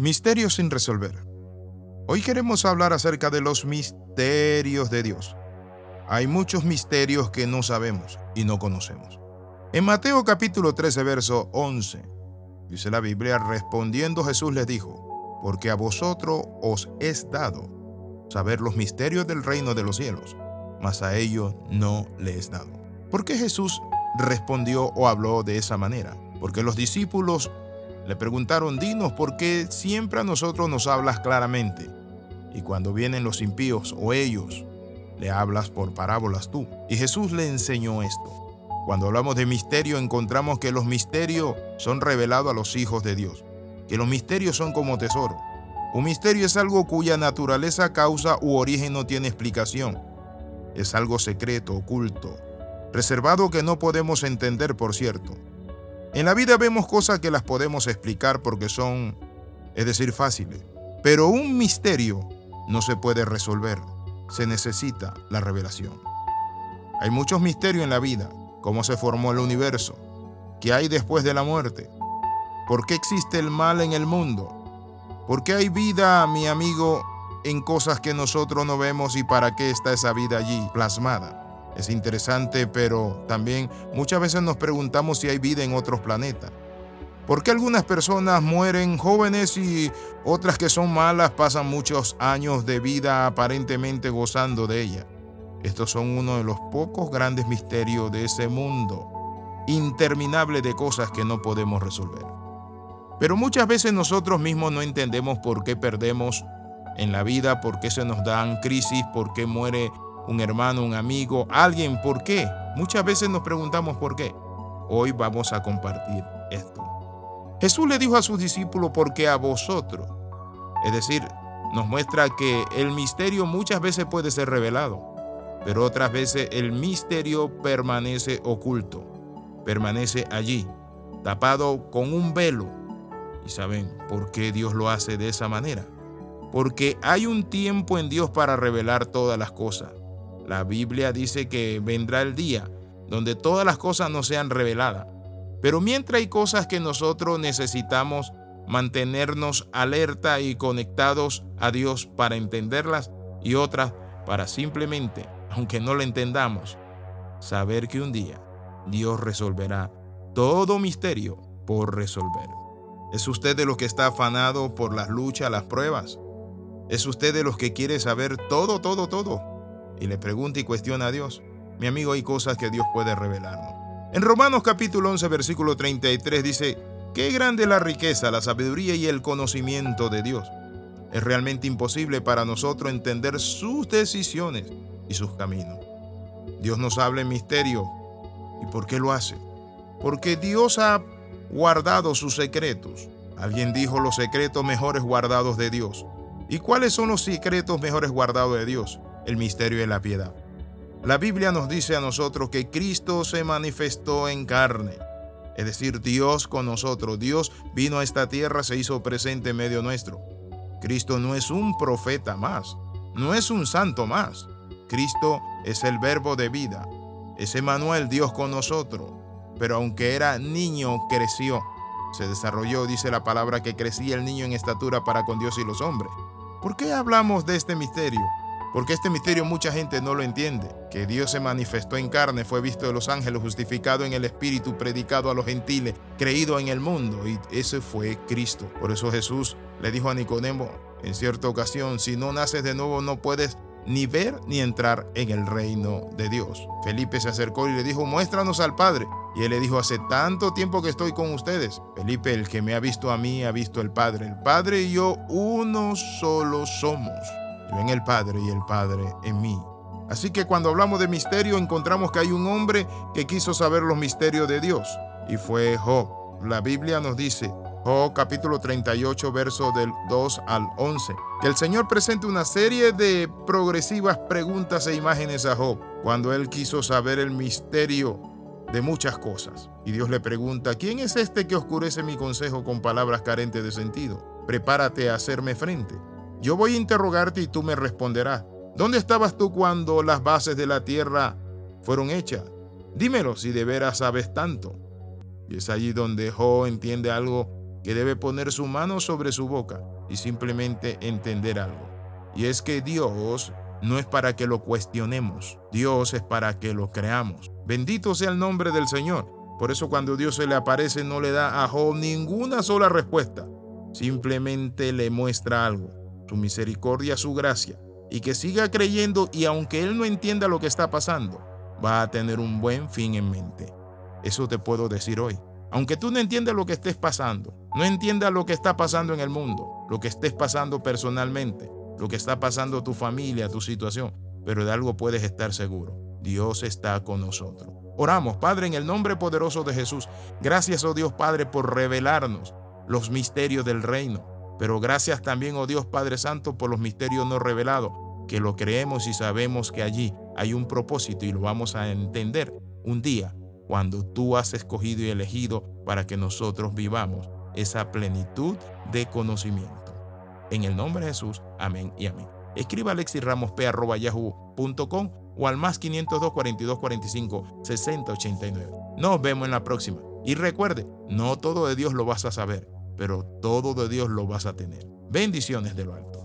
Misterios sin resolver. Hoy queremos hablar acerca de los misterios de Dios. Hay muchos misterios que no sabemos y no conocemos. En Mateo capítulo 13, verso 11, dice la Biblia, respondiendo Jesús les dijo, porque a vosotros os es dado saber los misterios del reino de los cielos, mas a ellos no les es dado. ¿Por qué Jesús respondió o habló de esa manera? Porque los discípulos le preguntaron, dinos, ¿por qué siempre a nosotros nos hablas claramente? Y cuando vienen los impíos o ellos, le hablas por parábolas tú. Y Jesús le enseñó esto. Cuando hablamos de misterio, encontramos que los misterios son revelados a los hijos de Dios, que los misterios son como tesoro. Un misterio es algo cuya naturaleza, causa u origen no tiene explicación. Es algo secreto, oculto, reservado que no podemos entender, por cierto. En la vida vemos cosas que las podemos explicar porque son, es decir, fáciles. Pero un misterio no se puede resolver. Se necesita la revelación. Hay muchos misterios en la vida. Cómo se formó el universo. ¿Qué hay después de la muerte? ¿Por qué existe el mal en el mundo? ¿Por qué hay vida, mi amigo, en cosas que nosotros no vemos y para qué está esa vida allí plasmada? Es interesante, pero también muchas veces nos preguntamos si hay vida en otros planetas. ¿Por qué algunas personas mueren jóvenes y otras que son malas pasan muchos años de vida aparentemente gozando de ella? Estos son uno de los pocos grandes misterios de ese mundo, interminable de cosas que no podemos resolver. Pero muchas veces nosotros mismos no entendemos por qué perdemos en la vida, por qué se nos dan crisis, por qué muere un hermano, un amigo, alguien. ¿Por qué? Muchas veces nos preguntamos por qué. Hoy vamos a compartir esto. Jesús le dijo a sus discípulos, porque a vosotros. Es decir, nos muestra que el misterio muchas veces puede ser revelado, pero otras veces el misterio permanece oculto, permanece allí, tapado con un velo. ¿Y saben por qué Dios lo hace de esa manera? Porque hay un tiempo en Dios para revelar todas las cosas. La Biblia dice que vendrá el día donde todas las cosas no sean reveladas. Pero mientras hay cosas que nosotros necesitamos mantenernos alerta y conectados a Dios para entenderlas y otras para simplemente, aunque no lo entendamos, saber que un día Dios resolverá todo misterio por resolver. ¿Es usted de los que está afanado por las luchas, las pruebas? ¿Es usted de los que quiere saber todo, todo, todo? Y le pregunta y cuestiona a Dios, mi amigo, hay cosas que Dios puede revelarnos. En Romanos capítulo 11, versículo 33 dice, qué grande la riqueza, la sabiduría y el conocimiento de Dios. Es realmente imposible para nosotros entender sus decisiones y sus caminos. Dios nos habla en misterio. ¿Y por qué lo hace? Porque Dios ha guardado sus secretos. Alguien dijo los secretos mejores guardados de Dios. ¿Y cuáles son los secretos mejores guardados de Dios? El misterio de la piedad. La Biblia nos dice a nosotros que Cristo se manifestó en carne, es decir, Dios con nosotros. Dios vino a esta tierra, se hizo presente en medio nuestro. Cristo no es un profeta más, no es un santo más. Cristo es el verbo de vida, es Emanuel, Dios con nosotros. Pero aunque era niño, creció, se desarrolló, dice la palabra, que crecía el niño en estatura para con Dios y los hombres. ¿Por qué hablamos de este misterio? Porque este misterio mucha gente no lo entiende. Que Dios se manifestó en carne, fue visto de los ángeles, justificado en el Espíritu, predicado a los gentiles, creído en el mundo. Y ese fue Cristo. Por eso Jesús le dijo a Nicodemo en cierta ocasión, si no naces de nuevo no puedes ni ver ni entrar en el reino de Dios. Felipe se acercó y le dijo, muéstranos al Padre. Y él le dijo, hace tanto tiempo que estoy con ustedes. Felipe, el que me ha visto a mí, ha visto al Padre. El Padre y yo uno solo somos en el Padre y el Padre en mí. Así que cuando hablamos de misterio encontramos que hay un hombre que quiso saber los misterios de Dios y fue Job. La Biblia nos dice, Job capítulo 38 verso del 2 al 11, que el Señor presenta una serie de progresivas preguntas e imágenes a Job cuando él quiso saber el misterio de muchas cosas. Y Dios le pregunta, ¿quién es este que oscurece mi consejo con palabras carentes de sentido? Prepárate a hacerme frente. Yo voy a interrogarte y tú me responderás. ¿Dónde estabas tú cuando las bases de la tierra fueron hechas? Dímelo si de veras sabes tanto. Y es allí donde Jo entiende algo que debe poner su mano sobre su boca y simplemente entender algo. Y es que Dios no es para que lo cuestionemos, Dios es para que lo creamos. Bendito sea el nombre del Señor. Por eso cuando Dios se le aparece no le da a Job ninguna sola respuesta, simplemente le muestra algo, su misericordia, su gracia, y que siga creyendo y aunque él no entienda lo que está pasando, va a tener un buen fin en mente. Eso te puedo decir hoy. Aunque tú no entiendas lo que estés pasando, no entiendas lo que está pasando en el mundo, lo que estés pasando personalmente, lo que está pasando tu familia, tu situación, pero de algo puedes estar seguro. Dios está con nosotros. Oramos, Padre, en el nombre poderoso de Jesús. Gracias, oh Dios Padre, por revelarnos los misterios del reino. Pero gracias también, oh Dios Padre Santo, por los misterios no revelados, que lo creemos y sabemos que allí hay un propósito y lo vamos a entender un día cuando tú has escogido y elegido para que nosotros vivamos esa plenitud de conocimiento. En el nombre de Jesús, amén y amén. Escriba alexirramosp.yahoo.com o al más 502 42 45 60 89. Nos vemos en la próxima. Y recuerde, no todo de Dios lo vas a saber, pero todo de Dios lo vas a tener. Bendiciones de lo alto.